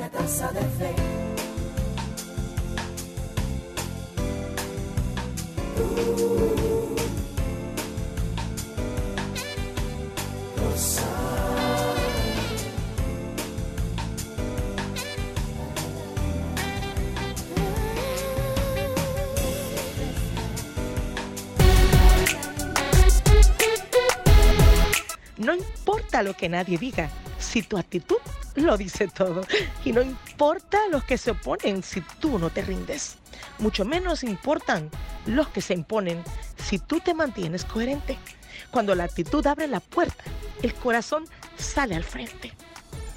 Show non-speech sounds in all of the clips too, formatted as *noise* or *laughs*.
De fe. No importa lo que nadie diga, si tu actitud *laughs* lo dice todo. Y no importa los que se oponen si tú no te rindes. Mucho menos importan los que se imponen si tú te mantienes coherente. Cuando la actitud abre la puerta, el corazón sale al frente.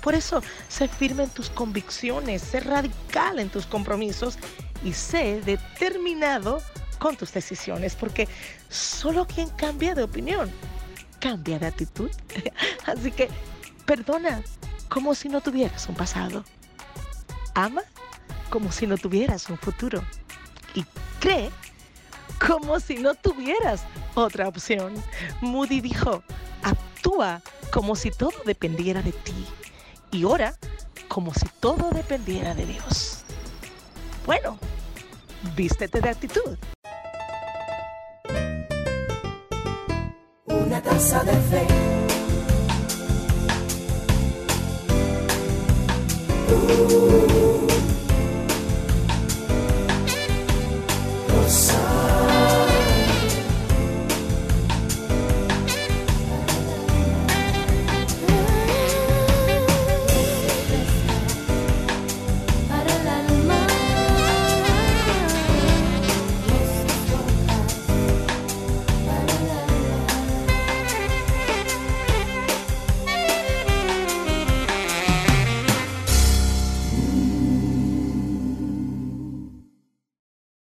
Por eso, sé firme en tus convicciones, sé radical en tus compromisos y sé determinado con tus decisiones, porque solo quien cambia de opinión cambia de actitud. *laughs* Así que perdona como si no tuvieras un pasado. Ama como si no tuvieras un futuro. Y cree como si no tuvieras otra opción. Moody dijo, actúa como si todo dependiera de ti. Y ora como si todo dependiera de Dios. Bueno, vístete de actitud. Una taza de fe. coração.